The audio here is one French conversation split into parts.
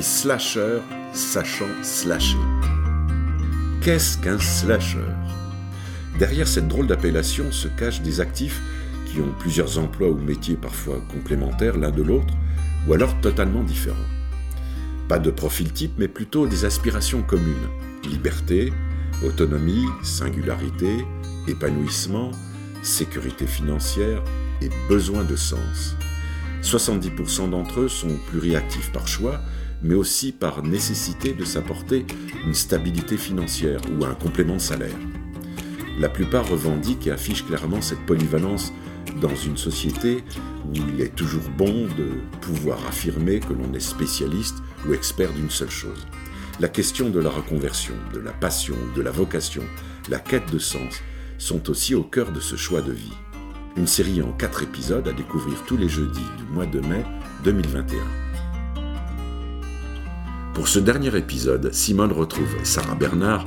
les slasheurs sachant slasher. Qu'est-ce qu'un slasher? Derrière cette drôle d'appellation se cachent des actifs qui ont plusieurs emplois ou métiers parfois complémentaires l'un de l'autre, ou alors totalement différents. Pas de profil type, mais plutôt des aspirations communes. Liberté, autonomie, singularité, épanouissement, sécurité financière et besoin de sens. 70% d'entre eux sont pluriactifs par choix, mais aussi par nécessité de s'apporter une stabilité financière ou un complément de salaire. La plupart revendiquent et affichent clairement cette polyvalence dans une société où il est toujours bon de pouvoir affirmer que l'on est spécialiste ou expert d'une seule chose. La question de la reconversion, de la passion, de la vocation, la quête de sens sont aussi au cœur de ce choix de vie. Une série en quatre épisodes à découvrir tous les jeudis du mois de mai 2021. Pour ce dernier épisode, Simone retrouve Sarah Bernard,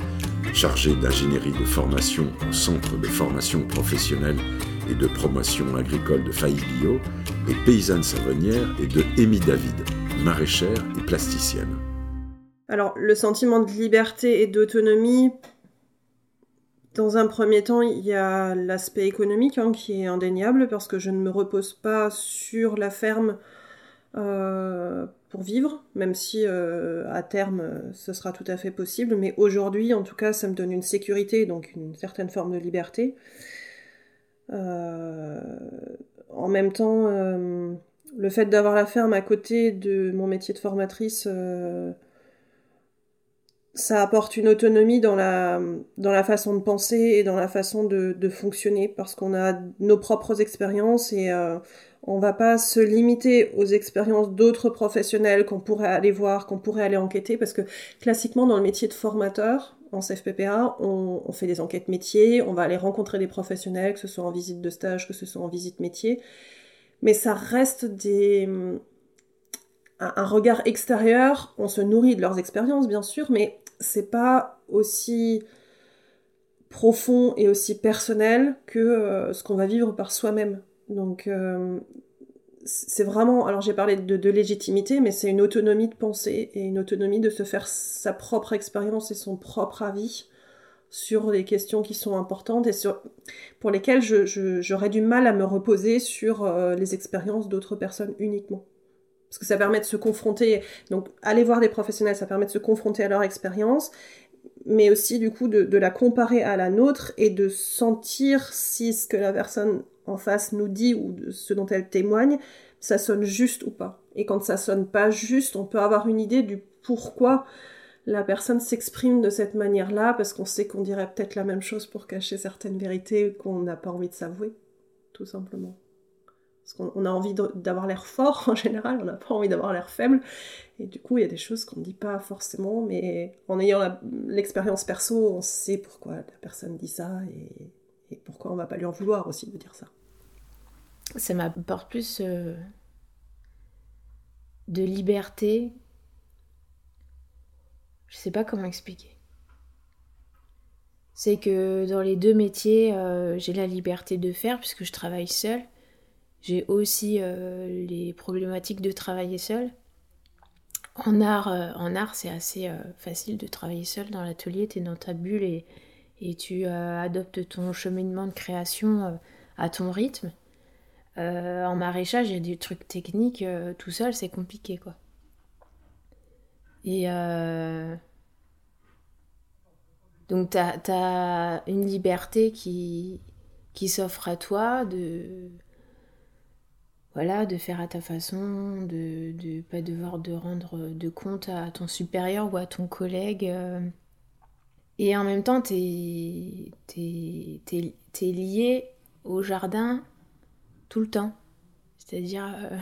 chargée d'ingénierie de formation au Centre de formation professionnelle et de promotion agricole de Faillio, et paysanne savonnière, et de Amy David, maraîchère et plasticienne. Alors, le sentiment de liberté et d'autonomie, dans un premier temps, il y a l'aspect économique hein, qui est indéniable parce que je ne me repose pas sur la ferme euh, pour vivre, même si euh, à terme ce sera tout à fait possible. Mais aujourd'hui, en tout cas, ça me donne une sécurité, donc une certaine forme de liberté. Euh, en même temps, le fait d'avoir la ferme à côté de mon métier de formatrice ça apporte une autonomie dans la, dans la façon de penser et dans la façon de, de fonctionner parce qu'on a nos propres expériences et euh, on va pas se limiter aux expériences d'autres professionnels qu'on pourrait aller voir, qu'on pourrait aller enquêter parce que classiquement dans le métier de formateur en CFPPA, on, fait des enquêtes métiers, on va aller rencontrer des professionnels, que ce soit en visite de stage, que ce soit en visite métier, mais ça reste un regard extérieur, on se nourrit de leurs expériences bien sûr, mais c'est pas aussi profond et aussi personnel que euh, ce qu'on va vivre par soi-même. Donc euh, c'est vraiment, alors j'ai parlé de, légitimité, mais c'est une autonomie de pensée et une autonomie de se faire sa propre expérience et son propre avis sur les questions qui sont importantes et sur, pour lesquelles j'aurais du mal à me reposer sur euh, les expériences d'autres personnes uniquement parce que ça permet de se confronter. Donc, aller voir des professionnels, ça permet de se confronter à leur expérience, mais aussi du coup de, la comparer à la nôtre et de sentir si ce que la personne en face nous dit ou ce dont elle témoigne, ça sonne juste ou pas. Et quand ça sonne pas juste, on peut avoir une idée du pourquoi la personne s'exprime de cette manière-là, parce qu'on sait qu'on dirait peut-être la même chose pour cacher certaines vérités qu'on n'a pas envie de s'avouer, tout simplement. Parce qu'on a envie d'avoir l'air fort en général, on n'a pas envie d'avoir l'air faible. Et du coup, il y a des choses qu'on ne dit pas forcément, mais en ayant l'expérience perso, on sait pourquoi la personne dit ça et, pourquoi on va pas lui en vouloir aussi de dire ça? Ça m'apporte plus euh, de liberté. Je sais pas comment expliquer. C'est que dans les deux métiers, euh, j'ai la liberté de faire puisque je travaille seule j'ai aussi euh, les problématiques de travailler seul. En art, en art c'est assez facile de travailler seul dans l'atelier, tu es dans ta bulle et, et tu adoptes ton cheminement de création à ton rythme. en maraîchage, il y a des trucs techniques, tout seul, c'est compliqué quoi. Et donc, tu as, une liberté qui, s'offre à toi de, voilà, de faire à ta façon, de ne pas devoir de rendre de compte à ton supérieur ou à ton collègue. Et en même temps, tu es, es, lié au jardin tout le temps. C'est-à-dire, euh,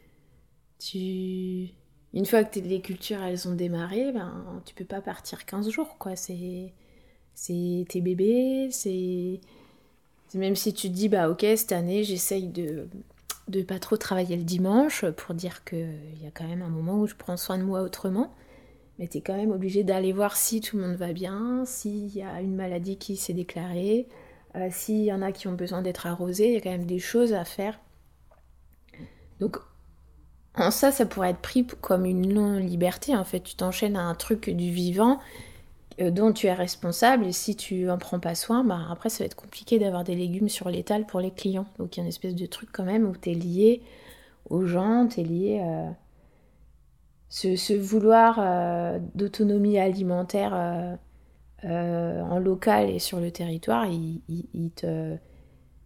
tu... une fois que les cultures elles ont démarré, ben, tu peux pas partir 15 jours. quoi. C'est tes bébés, c'est... Même si tu te dis, bah ok, cette année, j'essaye de de pas trop travailler le dimanche pour dire qu'il y a quand même un moment où je prends soin de moi autrement. Mais tu es quand même obligé d'aller voir si tout le monde va bien, s'il y a une maladie qui s'est déclarée, euh, s'il y en a qui ont besoin d'être arrosés, il y a quand même des choses à faire. Donc en ça, ça pourrait être pris comme une non-liberté. En fait, tu t'enchaînes à un truc du vivant euh, dont tu es responsable et si tu en prends pas soin, bah, après ça va être compliqué d'avoir des légumes sur l'étal pour les clients. Donc il y a une espèce de truc quand même où tu es lié aux gens, tu es lié à ce, vouloir euh, d'autonomie alimentaire euh, en local et sur le territoire, il,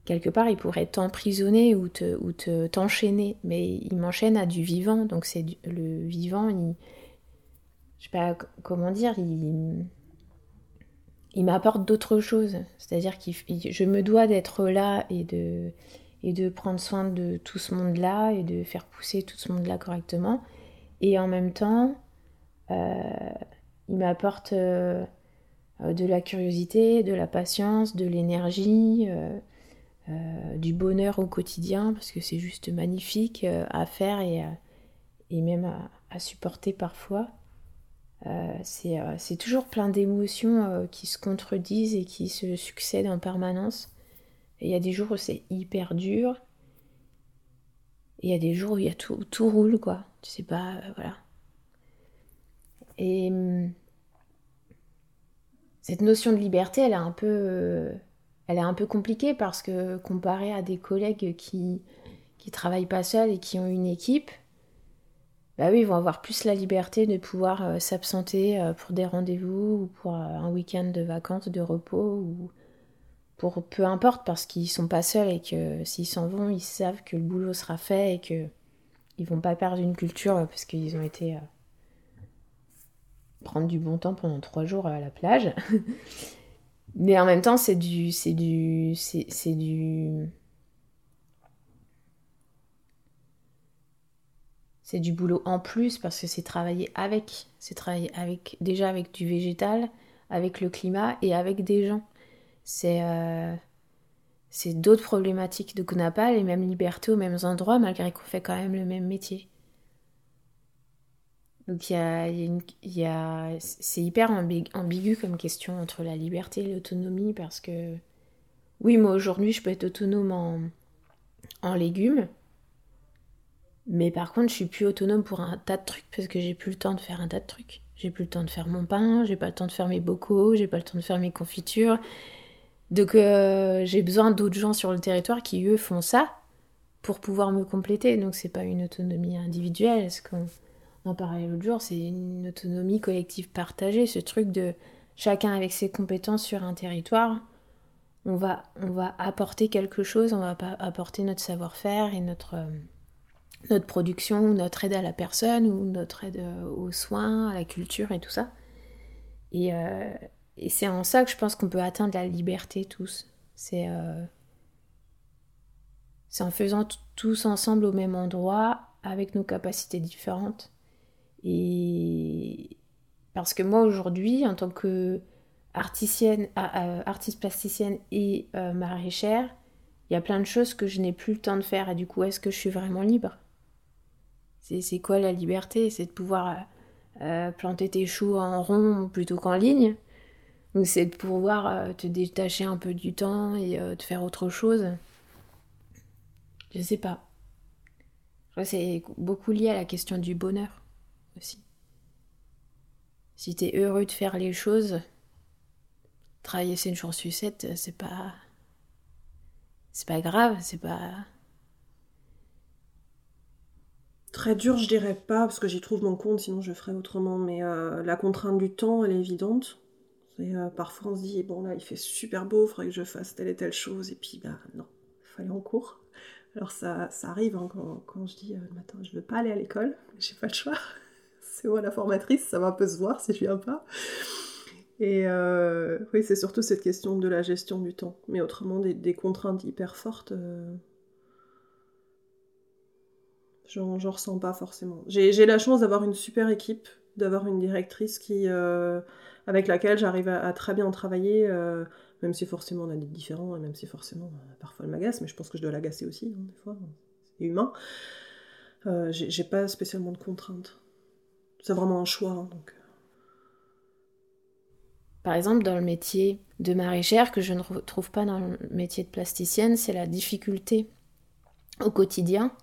quelque part il pourrait t'emprisonner ou te t'enchaîner, mais il m'enchaîne à du vivant, donc c'est le vivant, il je sais pas comment dire, il m'apporte d'autres choses. C'est-à-dire que je me dois d'être là et de prendre soin de tout ce monde-là et de faire pousser tout ce monde-là correctement. Et en même temps, euh, il m'apporte euh, de la curiosité, de la patience, de l'énergie, euh, du bonheur au quotidien, parce que c'est juste magnifique à faire et, et même à supporter parfois. C'est toujours plein d'émotions qui se contredisent et qui se succèdent en permanence. Il y a des jours où c'est hyper dur. Il y a des jours où tout, roule, quoi. Tu sais pas, voilà. Et hum, cette notion de liberté, elle est un peu, elle est un peu compliquée parce que comparé à des collègues qui, qui travaillent pas seuls et qui ont une équipe, bah oui, ils vont avoir plus la liberté de pouvoir euh, s'absenter euh, pour des rendez-vous ou pour euh, un week-end de vacances, de repos ou pour peu importe parce qu'ils sont pas seuls et que s'ils s'en vont, ils savent que le boulot sera fait et que ils vont pas perdre une culture parce qu'ils ont été prendre du bon temps pendant trois jours à la plage. Mais en même temps, c'est du, c'est du, c'est du c'est du boulot en plus parce que c'est travailler avec, c'est travailler avec déjà avec du végétal, avec le climat et avec des gens. C'est euh, c'est d'autres problématiques de qu'on n'a pas les mêmes libertés aux mêmes endroits malgré qu'on fait quand même le même métier. Donc c'est hyper ambigu comme question entre la liberté et l'autonomie parce que oui moi aujourd'hui je peux être autonome en, en légumes mais par contre, je suis plus autonome pour un tas de trucs parce que j'ai plus le temps de faire un tas de trucs. J'ai plus le temps de faire mon pain, j'ai pas le temps de faire mes bocaux, j'ai pas le temps de faire mes confitures. Donc euh, j'ai besoin d'autres gens sur le territoire qui eux font ça pour pouvoir me compléter. Donc c'est pas une autonomie individuelle, ce qu'on en parlait l'autre jour, c'est une autonomie collective partagée, ce truc de chacun avec ses compétences sur un territoire. On va, on va apporter quelque chose, on va apporter notre savoir-faire et notre, euh, notre production, notre aide à la personne, ou notre aide euh, aux soins, à la culture et tout ça. Et, euh, c'est en ça que je pense qu'on peut atteindre la liberté tous. C'est euh, en faisant tous ensemble au même endroit, avec nos capacités différentes. Et parce que moi aujourd'hui, en tant que artiste plasticienne et maraîchère, il y a plein de choses que je n'ai plus le temps de faire. Et du coup, est-ce que je suis vraiment libre? C'est quoi la liberté? C'est de pouvoir euh, euh, planter tes choux en rond plutôt qu'en ligne? C'est de pouvoir euh, te détacher un peu du temps et de faire autre chose Je sais pas. C'est beaucoup lié à la question du bonheur aussi. Si t'es heureux de faire les choses, travailler c'est une chance sucette, c'est pas. C'est pas grave, c'est pas. Très dur, je dirais pas, parce que j'y trouve mon compte, sinon je ferais autrement. Mais euh, la contrainte du temps, elle est évidente. Euh, parfois on se dit, bon là, il fait super beau, il faudrait que je fasse telle et telle chose. Et puis, bah non, il fallait en cours. Alors ça, ça arrive hein, quand, je dis, euh, matin, je veux pas aller à l'école, j'ai pas le choix. c'est moi la formatrice, ça va un peu se voir si je viens pas. Et oui, c'est surtout cette question de la gestion du temps. Mais autrement, des, des contraintes hyper fortes J'en ressens pas forcément. J'ai la chance d'avoir une super équipe, d'avoir une directrice qui, euh, avec laquelle j'arrive à, très bien travailler, euh, même si forcément on a des différents, et même si forcément euh, parfois elle m'agace, mais je pense que je dois l'agacer aussi, hein, des fois, c'est humain. J'ai pas spécialement de contraintes. C'est vraiment un choix. Hein, donc. Par exemple, dans le métier de maraîchère, que je ne retrouve pas dans le métier de plasticienne, c'est la difficulté au quotidien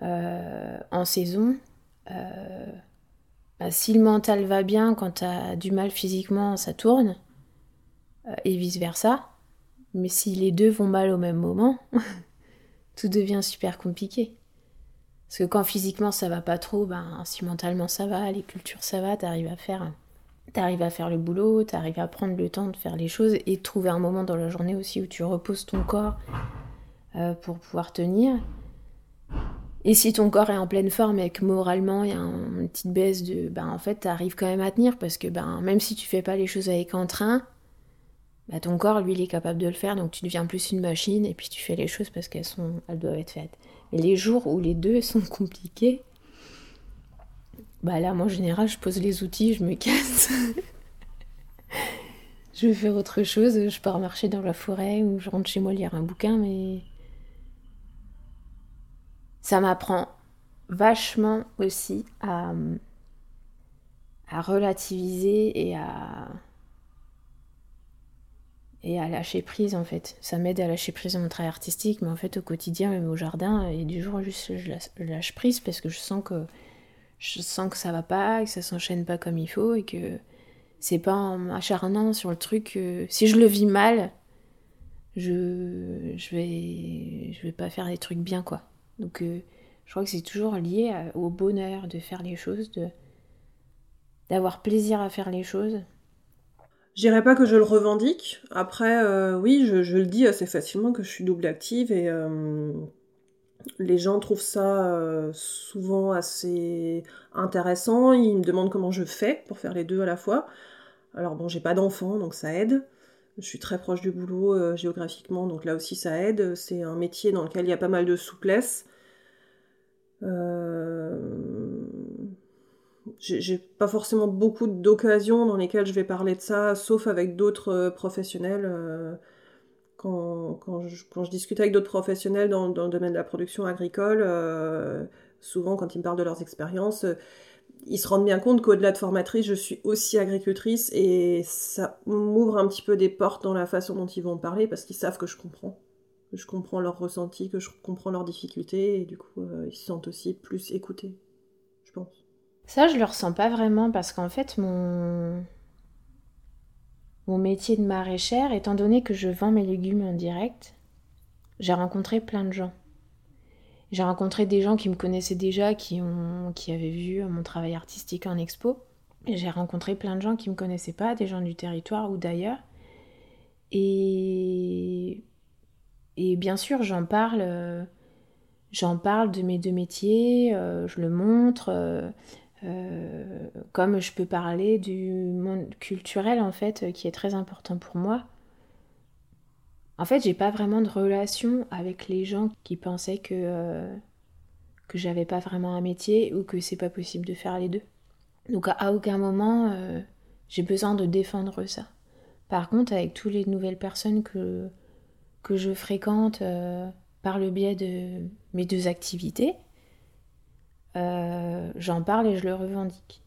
en saison, si le mental va bien, quand tu as du mal physiquement, ça tourne, et vice-versa. Mais si les deux vont mal au même moment, tout devient super compliqué. Parce que quand physiquement ça va pas trop, ben, si mentalement ça va, les cultures ça va, t'arrives à faire t'arrives à faire le boulot, t'arrives à prendre le temps de faire les choses et trouver un moment dans la journée aussi où tu reposes ton corps euh, pour pouvoir tenir. Et si ton corps est en pleine forme et que moralement il y a une petite baisse de. Ben en fait, t'arrives quand même à tenir parce que ben, même si tu fais pas les choses avec entrain, ben, ton corps lui il est capable de le faire donc tu deviens plus une machine et puis tu fais les choses parce qu'elles sont elles doivent être faites. Mais les jours où les deux sont compliqués, bah là, moi, en général, je pose les outils, je me casse. je vais faire autre chose, je pars marcher dans la forêt ou je rentre chez moi lire un bouquin, mais ça m'apprend vachement aussi à, relativiser et à et à lâcher prise en fait. Ça m'aide à lâcher prise dans mon travail artistique, mais en fait au quotidien, même au jardin, et du jour juste je lâche prise parce que je sens que je sens que ça va pas, que ça s'enchaîne pas comme il faut et que c'est pas en m'acharnant sur le truc. si je le vis mal, je, je, vais, je vais pas faire des trucs bien quoi. Donc euh, je crois que c'est toujours lié au bonheur de faire les choses, de d'avoir plaisir à faire les choses. Je pas que je le revendique. Après, euh, oui, je, le dis assez facilement que je suis double active et euh, les gens trouvent ça souvent assez intéressant. Ils me demandent comment je fais pour faire les deux à la fois. Alors bon, j'ai pas d'enfant, donc ça aide. Je suis très proche du boulot euh, géographiquement, donc là aussi ça aide. C'est un métier dans lequel il y a pas mal de souplesse. Euh, j'ai pas forcément beaucoup d'occasions dans lesquelles je vais parler de ça, sauf avec d'autres professionnels quand, je, discute avec d'autres professionnels dans, le domaine de la production agricole, euh, souvent quand ils me parlent de leurs expériences, euh, ils se rendent bien compte qu'au-delà de formatrice, je suis aussi agricultrice et ça m'ouvre un petit peu des portes dans la façon dont ils vont parler parce qu'ils savent que je comprends. Que je comprends leurs ressentis, que je comprends leurs difficultés et du coup euh, ils se sentent aussi plus écoutés, je pense. Ça, je le ressens pas vraiment parce qu'en fait, mon, mon métier de maraîchère, étant donné que je vends mes légumes en direct, j'ai rencontré plein de gens. J'ai rencontré des gens qui me connaissaient déjà, qui, ont, qui avaient vu mon travail artistique en expo. J'ai rencontré plein de gens qui ne me connaissaient pas, des gens du territoire ou d'ailleurs. Et, bien sûr, j'en parle, euh, j'en parle de mes deux métiers, euh, je le montre. Euh, euh, comme je peux parler du monde culturel en fait, euh, qui est très important pour moi. En fait, j'ai pas vraiment de relation avec les gens qui pensaient que euh, que j'avais pas vraiment un métier ou que c'est pas possible de faire les deux. Donc à, aucun moment j'ai besoin de défendre ça. Par contre, avec toutes les nouvelles personnes que que je fréquente par le biais de mes deux activités, euh, j'en parle et je le revendique.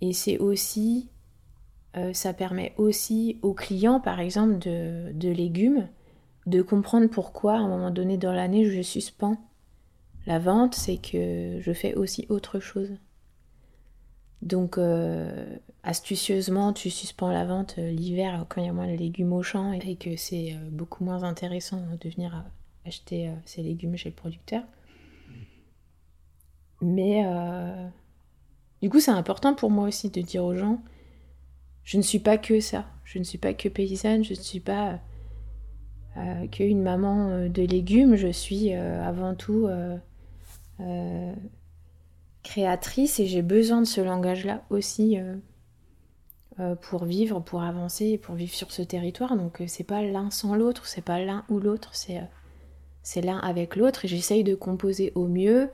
Et c'est aussi, euh, ça permet aussi aux clients, par exemple, de, légumes, de comprendre pourquoi, à un moment donné dans l'année, je suspends la vente, c'est que je fais aussi autre chose. Donc, euh, astucieusement, tu suspends la vente l'hiver quand il y a moins de légumes au champ et que c'est beaucoup moins intéressant de venir acheter ces légumes chez le producteur. Mais euh, du coup, c'est important pour moi aussi de dire aux gens, je ne suis pas que ça. Je ne suis pas que paysanne, je ne suis pas euh, qu'une maman euh, de légumes, je suis avant tout créatrice et j'ai besoin de ce langage-là aussi pour vivre, pour avancer, pour vivre sur ce territoire. Donc c'est pas l'un sans l'autre, c'est pas l'un ou l'autre, c'est c'est l'un avec l'autre et j'essaye de composer au mieux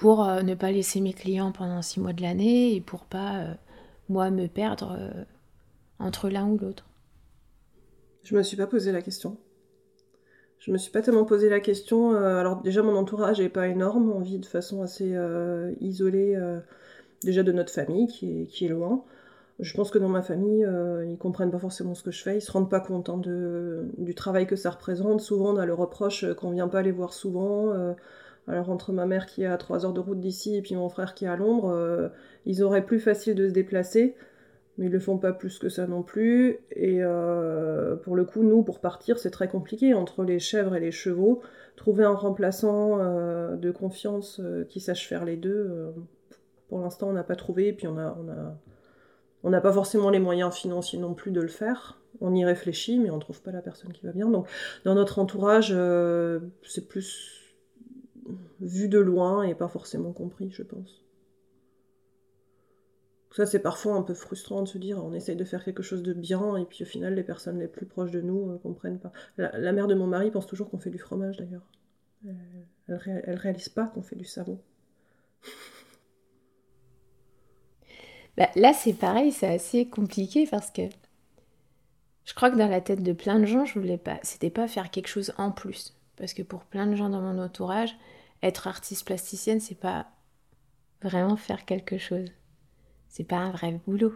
pour euh, ne pas laisser mes clients pendant six mois de l'année et pour pas, euh, moi, me perdre euh, entre l'un ou l'autre. Je me suis pas posé la question. Je me suis pas tellement posé la question. alors déjà, mon entourage est pas énorme. On vit de façon assez isolée déjà de notre famille qui est, qui est loin. Je pense que dans ma famille, ils comprennent pas forcément ce que je fais, ils se rendent pas compte hein, de, du travail que ça représente. Souvent, on a le reproche qu'on vient pas les voir souvent. Alors, entre ma mère qui est à 3 heures de route d'ici et puis mon frère qui est à Londres, ils auraient plus facile de se déplacer mais ils le font pas plus que ça non plus. Et euh, pour le coup, nous, pour partir, c'est très compliqué entre les chèvres et les chevaux. Trouver un remplaçant euh, de confiance euh, qui sache faire les deux, pour l'instant, on n'a pas trouvé. Et puis on a, on a, on n'a pas forcément les moyens financiers non plus de le faire. On y réfléchit, mais on trouve pas la personne qui va bien. Donc, dans notre entourage, c'est plus vu de loin et pas forcément compris, je pense. Ça, c'est parfois un peu frustrant de se dire on essaye de faire quelque chose de bien et puis au final, les personnes les plus proches de nous ne euh, comprennent pas. La, mère de mon mari pense toujours qu'on fait du fromage d'ailleurs. Elle, elle, réalise pas qu'on fait du savon. Bah, là, c'est pareil, c'est assez compliqué parce que je crois que dans la tête de plein de gens, je voulais pas, c'était pas faire quelque chose en plus. Parce que pour plein de gens dans mon entourage, être artiste plasticienne, c'est pas vraiment faire quelque chose c'est pas un vrai boulot.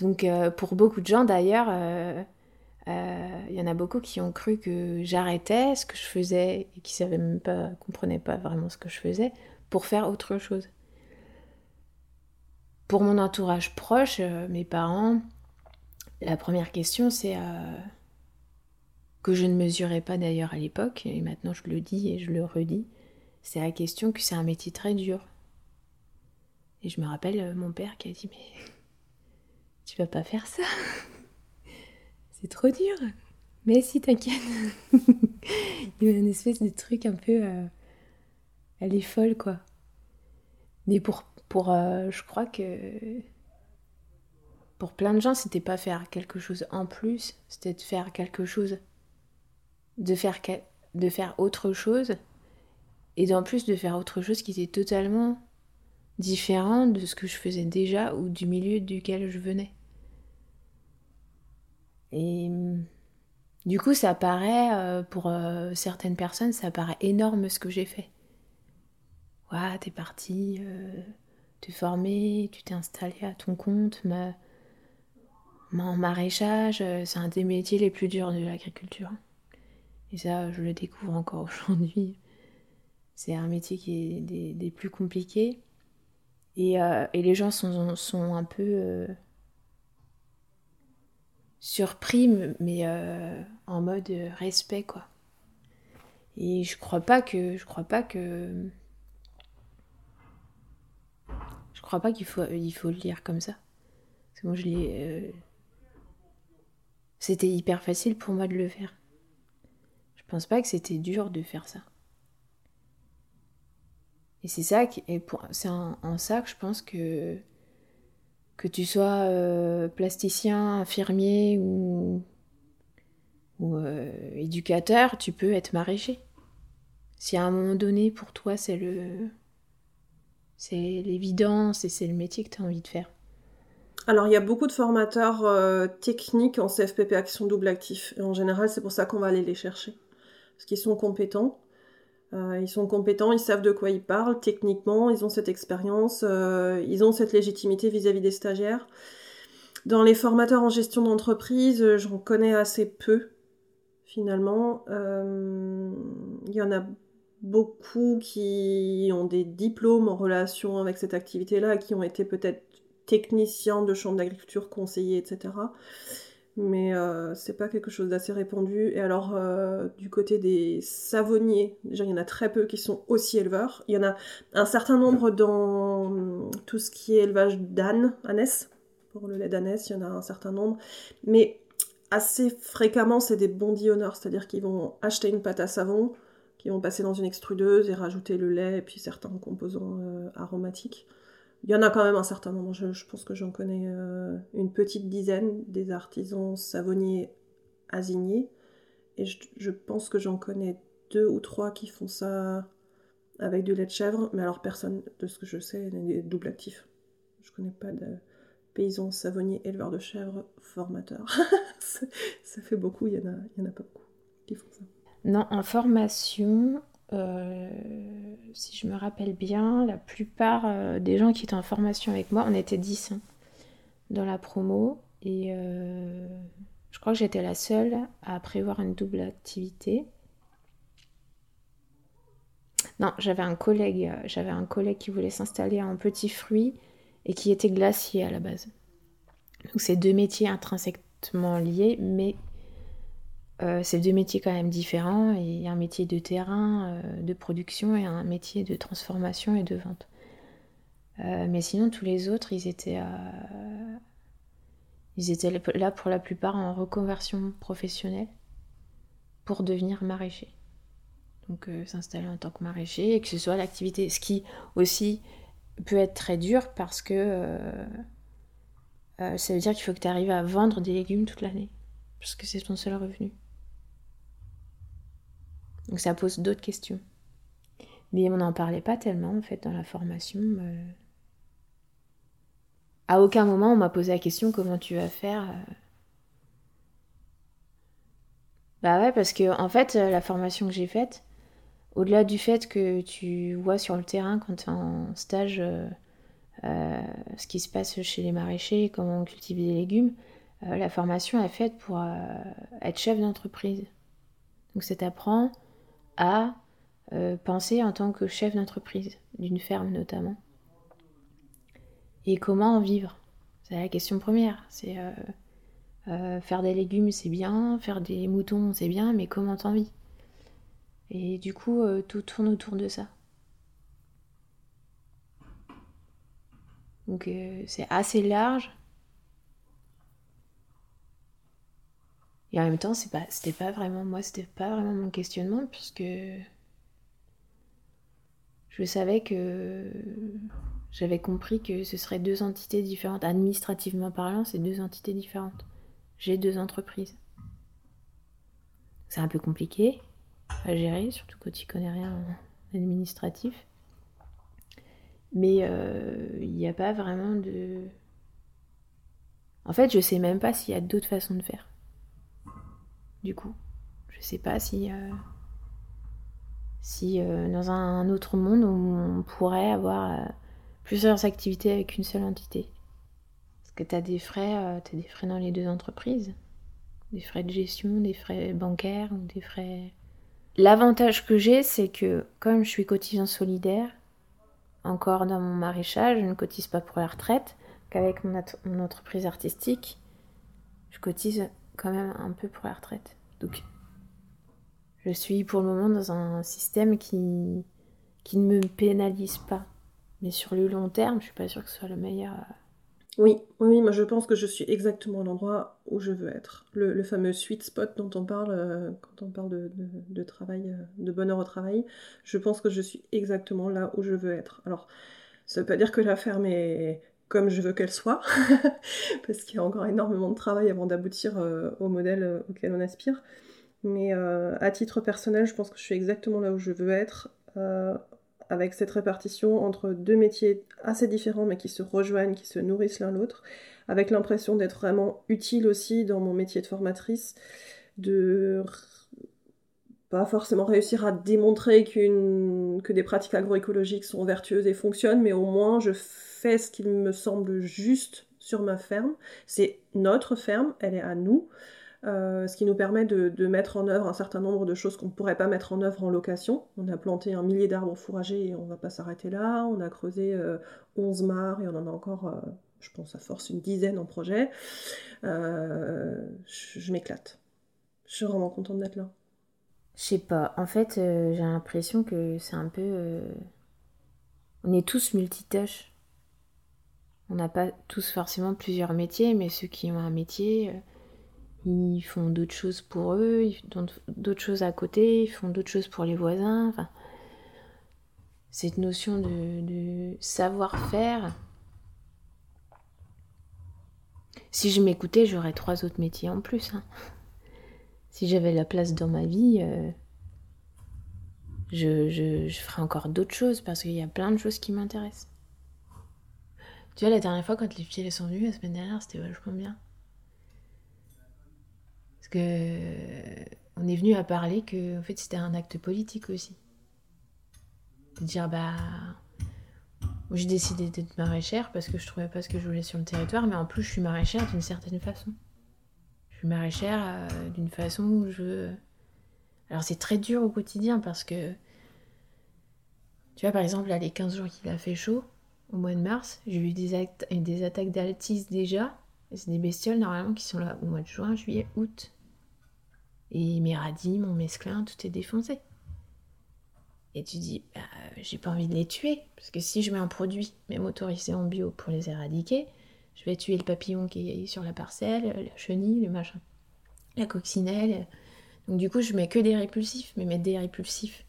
Donc euh, pour beaucoup de gens d'ailleurs, il euh, euh, y en a beaucoup qui ont cru que j'arrêtais ce que je faisais et qui savaient même pas, comprenaient pas vraiment ce que je faisais pour faire autre chose. Pour mon entourage proche, mes parents, la première question c'est que je ne mesurais pas d'ailleurs à l'époque, et maintenant je le dis et je le redis, c'est la question que c'est un métier très dur. Et je me rappelle euh, mon père qui a dit Mais tu vas pas faire ça C'est trop dur Mais si, t'inquiète Il y a une espèce de truc un peu. Euh, elle est folle, quoi. Mais pour. pour euh, je crois que. Pour plein de gens, c'était pas faire quelque chose en plus, c'était de faire quelque chose. De faire, de faire autre chose. Et en plus de faire autre chose qui était totalement différent de ce que je faisais déjà ou du milieu duquel je venais. Et mm, du coup, ça paraît, euh, pour euh, certaines personnes, ça paraît énorme ce que j'ai fait. Ouais, t'es parti, euh, t'es formé, tu t'es installé à ton compte, mais en maraîchage, c'est un des métiers les plus durs de l'agriculture. Et ça, je le découvre encore aujourd'hui. C'est un métier qui est des plus compliqués. Euh, et, les gens sont, sont un peu euh, surpris, mais euh, en mode respect, quoi. Et je crois pas que. Je crois pas que. Je crois pas qu'il faut, il faut le lire comme ça. Parce que moi, je l'ai. C'était hyper facile pour moi de le faire. Je pense pas que c'était dur de faire ça. Et c'est ça qui, c'est en, ça que je pense que que tu sois euh, plasticien, infirmier ou, euh, éducateur, tu peux être maraîcher. Si à un moment donné pour toi c'est le c'est l'évidence et c'est le métier que tu as envie de faire. Alors il y a beaucoup de formateurs euh, techniques en CFPP Action Double Actif et en général c'est pour ça qu'on va aller les chercher parce qu'ils sont compétents euh, ils sont compétents, ils savent de quoi ils parlent techniquement, ils ont cette expérience, euh, ils ont cette légitimité vis-à-vis des stagiaires. Dans les formateurs en gestion d'entreprise, euh, j'en connais assez peu finalement. Il y en a beaucoup qui ont des diplômes en relation avec cette activité-là, qui ont été peut-être techniciens de chambre d'agriculture, conseillers, etc mais euh, c'est pas quelque chose d'assez répandu. Et alors, euh, du côté des savonniers, déjà il y en a très peu qui sont aussi éleveurs. Il y en a un certain nombre dans tout ce qui est élevage d'ânes, ânesse, pour le lait d'ânesse, il y en a un certain nombre. Mais assez fréquemment, c'est des bondillonneurs, c'est-à-dire qu'ils vont acheter une pâte à savon, qui vont passer dans une extrudeuse et rajouter le lait et puis certains composants euh, aromatiques. Il y en a quand même un certain nombre. Je, pense que j'en connais euh, une petite dizaine des artisans savonniers asignés. Et je, pense que j'en connais deux ou trois qui font ça avec du lait de chèvre. Mais alors personne, de ce que je sais, n'est double actif. Je connais pas de paysans savonniers éleveurs de chèvres formateurs. ça fait beaucoup, il y, il y en a pas beaucoup qui font ça. Non, en formation, euh, si je me rappelle bien, la plupart euh, des gens qui étaient en formation avec moi, on était 10. Hein. dans la promo et euh, je crois que j'étais la seule à prévoir une double activité. Non, j'avais un collègue, j'avais un collègue qui voulait s'installer en petits fruits et qui était glacier à la base. Donc c'est deux métiers intrinsèquement liés, mais euh, c'est deux métiers quand même différents. Il y a un métier de terrain, euh, de production et un métier de transformation et de vente. Euh, mais sinon, tous les autres, ils étaient, ils étaient là pour la plupart en reconversion professionnelle pour devenir maraîcher. Donc s'installer en tant que maraîcher et que ce soit l'activité. Ce qui aussi peut être très dur parce que ça veut dire qu'il faut que tu arrives à vendre des légumes toute l'année. Parce que c'est ton seul revenu. Donc ça pose d'autres questions. Mais on n'en parlait pas tellement en fait dans la formation. Euh. À aucun moment on m'a posé la question comment tu vas faire. Euh. Bah ouais, parce que en fait, la formation que j'ai faite, au-delà du fait que tu vois sur le terrain quand tu es en stage euh, ce qui se passe chez les maraîchers, comment on cultive des légumes, la formation est faite pour être chef d'entreprise. Donc ça t'apprend à euh, penser en tant que chef d'entreprise, d'une ferme notamment. Et comment en vivre? C'est la question première. C'est euh, euh, faire des légumes, c'est bien, faire des moutons, c'est bien, mais comment t'en vis? Et du coup, tout tourne autour de ça. Donc c'est assez large. Et en même temps, c'est pas, c'était pas vraiment moi, c'était pas vraiment mon questionnement, puisque je savais que j'avais compris que ce seraient deux entités différentes. Administrativement parlant, c'est deux entités différentes. J'ai deux entreprises. C'est un peu compliqué à gérer, surtout quand tu connais rien en administratif. Mais euh, il n'y a pas vraiment de. En fait, je sais même pas s'il y a d'autres façons de faire du coup. Je sais pas si, euh, euh, dans un autre monde on pourrait avoir euh, plusieurs activités avec une seule entité. Parce que tu as des frais, des frais dans les deux entreprises, des frais de gestion, des frais bancaires des frais. L'avantage que j'ai, c'est que comme je suis cotisant solidaire, encore dans mon maraîchage, je ne cotise pas pour la retraite, qu'avec mon entreprise artistique, je cotise quand même un peu pour la retraite. Donc, je suis pour le moment dans un système qui, qui ne me pénalise pas. Mais sur le long terme, je suis pas sûre que ce soit le meilleur. Euh. Oui, oui, moi je pense que je suis exactement à l'endroit où je veux être. Le, fameux sweet spot dont on parle euh, quand on parle de, travail, euh, de bonheur au travail, je pense que je suis exactement là où je veux être. Alors, ça veut pas dire que la ferme est je veux qu'elle soit, parce qu'il y a encore énormément de travail avant d'aboutir euh, au modèle euh, auquel on aspire. Mais euh, à titre personnel, je pense que je suis exactement là où je veux être, avec cette répartition entre deux métiers assez différents, mais qui se rejoignent, qui se nourrissent l'un l'autre, avec l'impression d'être vraiment utile aussi dans mon métier de formatrice, de pas forcément réussir à démontrer qu'une que des pratiques agroécologiques sont vertueuses et fonctionnent, mais au moins je ce qu'il me semble juste sur ma ferme. C'est notre ferme, elle est à nous. Euh, ce qui nous permet de, mettre en œuvre un certain nombre de choses qu'on ne pourrait pas mettre en œuvre en location. On a planté un millier d'arbres fourragés et on ne va pas s'arrêter là. On a creusé 11 euh, mares et on en a encore, euh, je pense à force, une dizaine en projet. je, m'éclate. Je suis vraiment contente d'être là. Je sais pas. En fait, j'ai l'impression que c'est un peu. On est tous multitâches. On n'a pas tous forcément plusieurs métiers, mais ceux qui ont un métier, euh, ils font d'autres choses pour eux, ils font d'autres choses à côté, ils font d'autres choses pour les voisins. Cette notion de, savoir-faire. Si je m'écoutais, j'aurais trois autres métiers en plus. Hein. Si j'avais la place dans ma vie, euh, je, je ferais encore d'autres choses parce qu'il y a plein de choses qui m'intéressent. Tu vois, la dernière fois, quand les filles sont venues, la semaine dernière, c'était vachement bien. Parce que on est venu à parler que en fait c'était un acte politique aussi. De dire bah j'ai décidé d'être maraîchère parce que je trouvais pas ce que je voulais sur le territoire, mais en plus je suis maraîchère d'une certaine façon. Suis maraîchère euh, d'une façon où je... Alors c'est très dur au quotidien parce que... Tu vois par exemple là les 15 jours qu'il a fait chaud, au mois de mars, j'ai eu des, des attaques d'altis déjà. C'est des bestioles normalement qui sont là au mois de juin, juillet, août. Et mes radis, mon mesclin, tout est défoncé. Et tu dis, bah, j'ai pas envie de les tuer, parce que si je mets un produit, même autorisé en bio, pour les éradiquer, je vais tuer le papillon qui est sur la parcelle, la chenille, le machin, la coccinelle. Donc du coup, je mets que des répulsifs, mais mettre des répulsifs,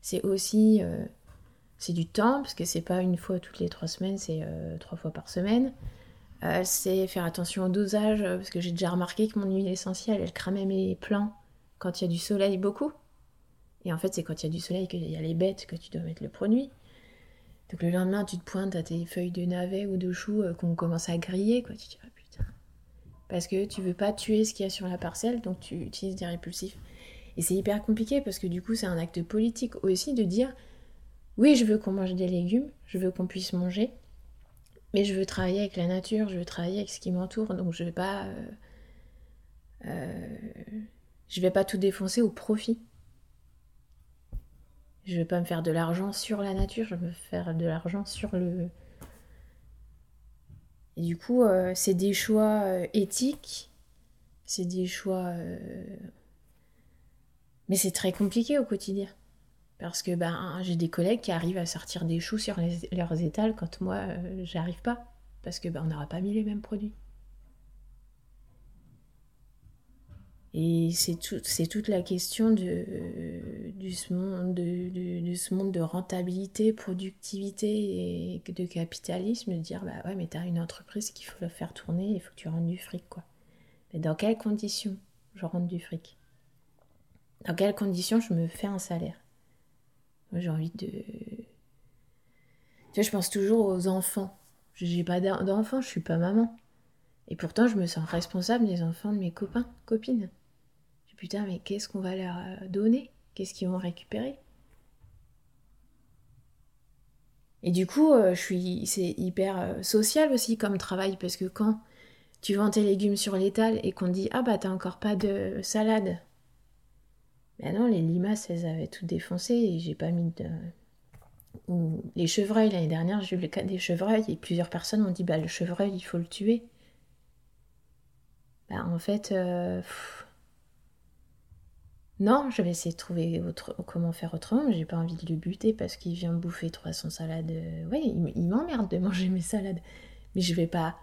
c'est aussi euh, c'est du temps, parce que c'est pas une fois toutes les trois semaines, c'est euh, trois fois par semaine. Euh, c'est faire attention au dosage, parce que j'ai déjà remarqué que mon huile essentielle, elle cramait mes plants quand il y a du soleil beaucoup. Et en fait, c'est quand il y a du soleil qu'il y a les bêtes que tu dois mettre le produit. Donc le lendemain, tu te pointes à tes feuilles de navet ou de chou euh, qu'on commence à griller, quoi. Tu te dis, ah putain. Parce que tu veux pas tuer ce qu'il y a sur la parcelle, donc tu utilises des répulsifs. Et c'est hyper compliqué parce que du coup, c'est un acte politique aussi de dire, oui, je veux qu'on mange des légumes, je veux qu'on puisse manger, mais je veux travailler avec la nature, je veux travailler avec ce qui m'entoure, donc je vais pas, euh, euh, je vais pas tout défoncer au profit. Je veux pas me faire de l'argent sur la nature, je veux faire de l'argent sur le. Et du coup, euh, c'est des choix euh, éthiques, c'est des choix. Euh, mais c'est très compliqué au quotidien. Parce que ben, j'ai des collègues qui arrivent à sortir des choux sur leurs étals quand moi, j'arrive pas. Parce que ben, on n'aura pas mis les mêmes produits. Et c'est tout, toute la question de, du ce monde, de, ce monde de rentabilité, productivité et de capitalisme, de dire bah ouais mais t'as une entreprise qu'il faut la faire tourner, il faut que tu rendes du fric quoi. Mais dans quelles conditions je rentre du fric? Dans quelles conditions je me fais un salaire? J'ai envie de... Tu vois, je pense toujours aux enfants. J'ai pas d'enfants, je suis pas maman. Et pourtant, je me sens responsable des enfants de mes copains, copines putain, mais qu'est-ce qu'on va leur euh, donner? Qu'est-ce qu'ils vont récupérer? Et du coup, euh, je suis, c'est hyper euh, social aussi comme travail parce que quand tu vends tes légumes sur l'étal et qu'on dit ah bah t'as encore pas de salade, ben non, les limaces elles avaient tout défoncé et j'ai pas mis de. Ou les chevreuils l'année dernière, j'ai eu le cas des chevreuils et plusieurs personnes m'ont dit bah le chevreuil il faut le tuer. Bah en fait. Non, je vais essayer de trouver autre... comment faire autrement, mais j'ai pas envie de le buter parce qu'il vient bouffer 300 salades. Euh, ouais, il m'emmerde de manger mes salades. Mais je vais pas.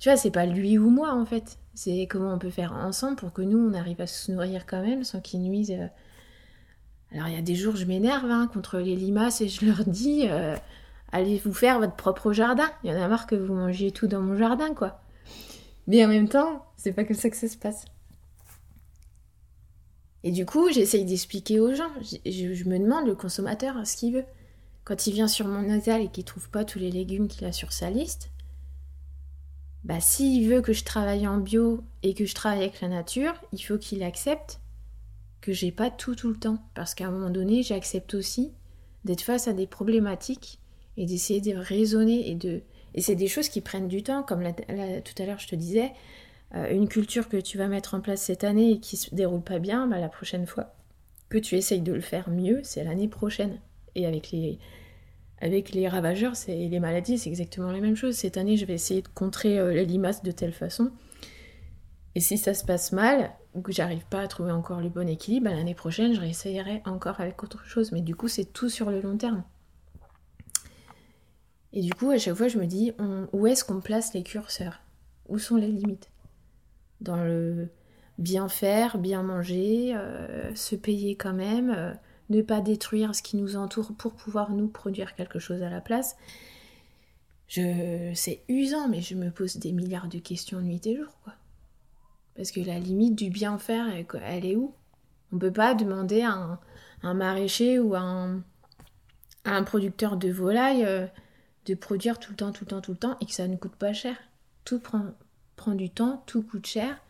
Tu vois, c'est pas lui ou moi en fait. C'est comment on peut faire ensemble pour que nous on arrive à se nourrir quand même sans qu'ils nuisent. Euh. Alors il y a des jours je m'énerve hein, contre les limaces et je leur dis euh, allez vous faire votre propre jardin. Il y en a marre que vous mangiez tout dans mon jardin quoi. Mais en même temps, c'est pas comme ça que ça se passe. Et du coup, j'essaye d'expliquer aux gens. Je, me demande, le consommateur, ce qu'il veut. Quand il vient sur mon étal et qu'il trouve pas tous les légumes qu'il a sur sa liste, bah s'il veut que je travaille en bio et que je travaille avec la nature, il faut qu'il accepte que j'ai pas tout tout le temps. Parce qu'à un moment donné, j'accepte aussi d'être face à des problématiques et d'essayer de raisonner et de... Et c'est des choses qui prennent du temps, comme tout à l'heure je te disais, une culture que tu vas mettre en place cette année et qui se déroule pas bien, bah, la prochaine fois que tu essayes de le faire mieux, c'est l'année prochaine. Et avec les, avec les ravageurs et les maladies, c'est exactement la même chose. Cette année, je vais essayer de contrer euh, les limaces de telle façon. Et si ça se passe mal, ou que j'arrive pas à trouver encore le bon équilibre, bah, l'année prochaine, je réessayerai encore avec autre chose. Mais du coup, c'est tout sur le long terme. Et du coup, à chaque fois, je me dis, où est-ce qu'on place les curseurs? Où sont les limites? Dans le bien faire, bien manger, euh, se payer quand même, euh, ne pas détruire ce qui nous entoure pour pouvoir nous produire quelque chose à la place. Je, c'est usant, mais je me pose des milliards de questions nuit et jour, quoi. Parce que la limite du bien faire, elle, est où? On peut pas demander à un, maraîcher ou à un, un, producteur de volaille euh, de produire tout le temps, tout le temps, tout le temps et que ça ne coûte pas cher. Tout prend, prend du temps, tout coûte cher.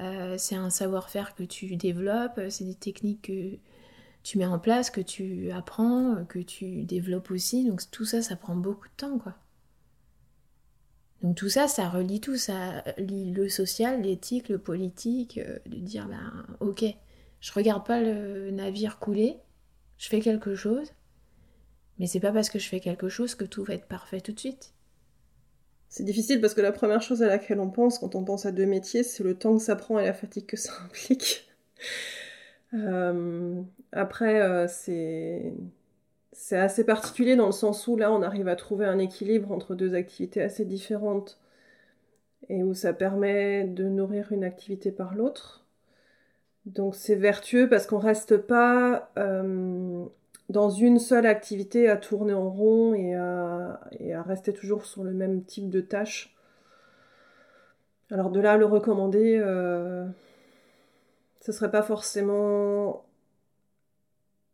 Euh, c'est un savoir-faire que tu développes, c'est des techniques que tu mets en place, que tu apprends, que tu développes aussi. Donc tout ça, ça prend beaucoup de temps, quoi. Donc tout ça, ça relie tout, ça lie le social, l'éthique, le politique, euh, de dire, ben ok, je regarde pas le navire couler, je fais quelque chose, mais c'est pas parce que je fais quelque chose que tout va être parfait tout de suite. C'est difficile parce que la première chose à laquelle on pense quand on pense à deux métiers, c'est le temps que ça prend et la fatigue que ça implique. Euh, après, euh, c'est assez particulier dans le sens où là, on arrive à trouver un équilibre entre deux activités assez différentes et où ça permet de nourrir une activité par l'autre. Donc c'est vertueux parce qu'on reste pas euh, dans une seule activité à tourner en rond et à, à, rester toujours sur le même type de tâche. Alors de là le recommander, ce serait pas forcément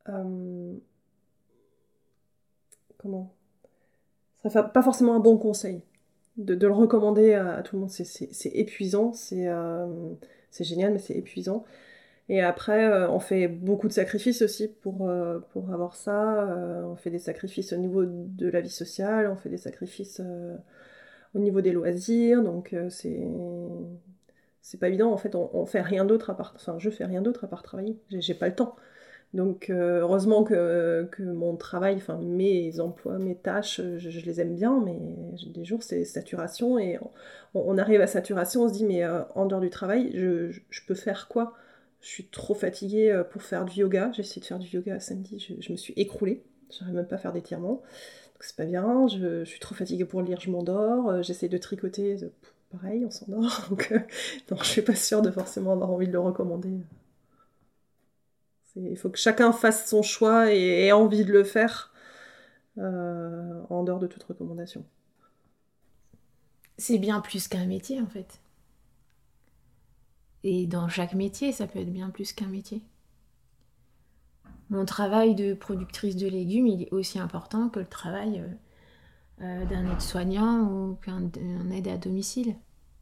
euh, comment? Ce serait pas forcément un bon conseil de, le recommander à, tout le monde. C'est épuisant, euh, c'est génial, mais c'est épuisant. Et après, euh, on fait beaucoup de sacrifices aussi pour, pour avoir ça. on fait des sacrifices au niveau de la vie sociale, on fait des sacrifices au niveau des loisirs. Donc c'est c'est pas évident. En fait, on, fait rien d'autre à part. Enfin, je fais rien d'autre à part travailler. J'ai pas le temps. Donc, euh, heureusement que, que, mon travail, enfin, mes emplois, mes tâches, je, les aime bien, mais des jours, c'est saturation. Et on, arrive à saturation, on se dit, mais euh, en dehors du travail, je, je, peux faire quoi? Je suis trop fatiguée euh, pour faire du yoga. J'ai essayé de faire du yoga samedi, je, me suis écroulée. J'arrive même pas à faire d'étirement. Donc, c'est pas bien. Je, suis trop fatiguée pour lire, je m'endors. J'essaie de tricoter pareil, on s'endort. Donc, euh, non, je suis pas sûre de forcément avoir envie de le recommander. Il faut que chacun fasse son choix et ait envie de le faire euh, en dehors de toute recommandation. C'est bien plus qu'un métier en fait. Et dans chaque métier, ça peut être bien plus qu'un métier. Mon travail de productrice de légumes, il est aussi important que le travail euh, euh, d'un aide-soignant ou qu'un aide à domicile.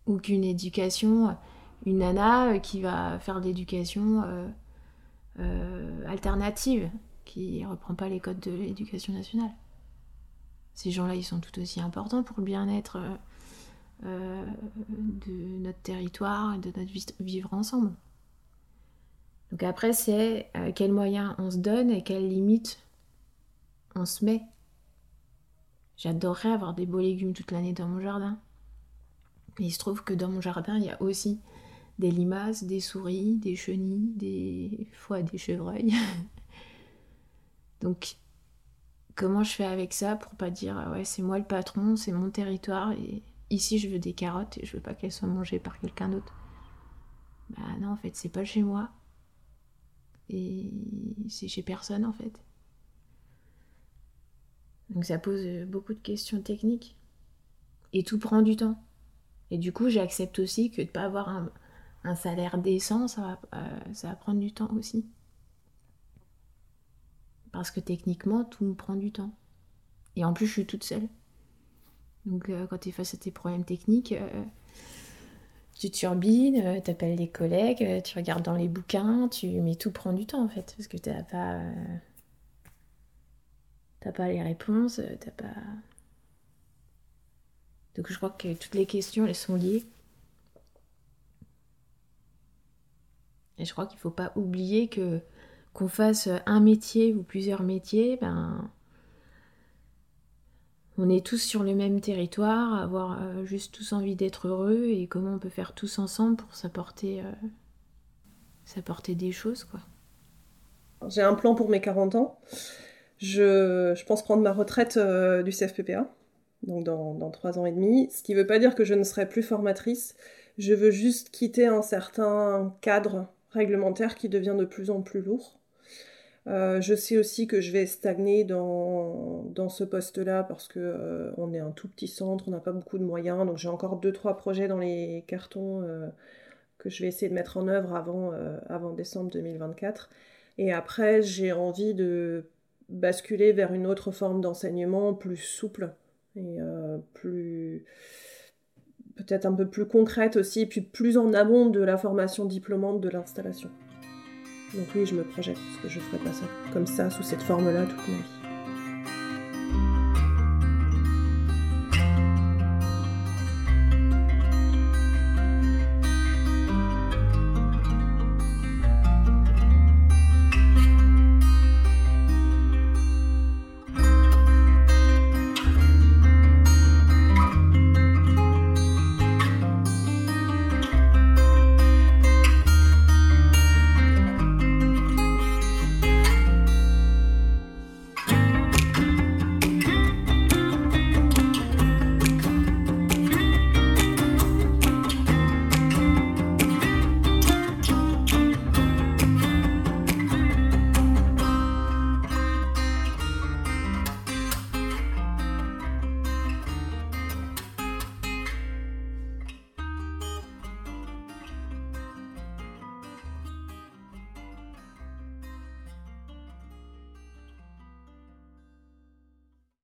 Ou qu'une éducation, une nana euh, qui va faire de l'éducation alternative, qui reprend pas les codes de l'éducation nationale. Ces gens-là, ils sont tout aussi importants pour le bien-être de notre territoire et de notre vivre ensemble. Donc après, c'est quels moyens on se donne et quelles limites on se met J'adorerais avoir des beaux légumes toute l'année dans mon jardin. Mais il se trouve que dans mon jardin, il y a aussi des limaces, des souris, des chenilles, des fois des chevreuils. Donc, comment je fais avec ça pour pas dire ah ouais, c'est moi le patron, c'est mon territoire et ici je veux des carottes et je veux pas qu'elles soient mangées par quelqu'un d'autre. Bah non, en fait, c'est pas chez moi. Et c'est chez personne en fait. Donc ça pose euh, beaucoup de questions techniques. Et tout prend du temps. Et du coup, j'accepte aussi que de pas avoir un, salaire décent, euh, ça va prendre du temps aussi. Parce que techniquement, tout me prend du temps. Et en plus, je suis toute seule. Donc euh, quand tu es face à tes problèmes techniques, tu turbines, tu appelles les collègues, tu regardes dans les bouquins, tu... mais tout prend du temps en fait. Parce que tu n'as pas t'as pas les réponses, euh, t'as pas. Donc je crois que toutes les questions, elles sont liées. Et je crois qu'il faut pas oublier que qu'on fasse un métier ou plusieurs métiers, ben on est tous sur le même territoire, avoir euh, juste tous envie d'être heureux et comment on peut faire tous ensemble pour s'apporter euh, des choses quoi. J'ai un plan pour mes 40 ans. Je, pense prendre ma retraite euh, du CFPPA, donc dans, trois ans et demi, ce qui ne veut pas dire que je ne serai plus formatrice. Je veux juste quitter un certain cadre réglementaire qui devient de plus en plus lourd. Euh, je sais aussi que je vais stagner dans, dans ce poste-là parce que euh, on est un tout petit centre, on n'a pas beaucoup de moyens, donc j'ai encore deux trois projets dans les cartons que je vais essayer de mettre en œuvre avant, avant décembre 2024. Et après, j'ai envie de basculer vers une autre forme d'enseignement plus souple et euh, plus peut-être un peu plus concrète aussi, puis plus en amont de la formation diplômante de l'installation. Donc oui, je me projette, parce que je ferai pas ça comme ça, sous cette forme-là, toute ma vie.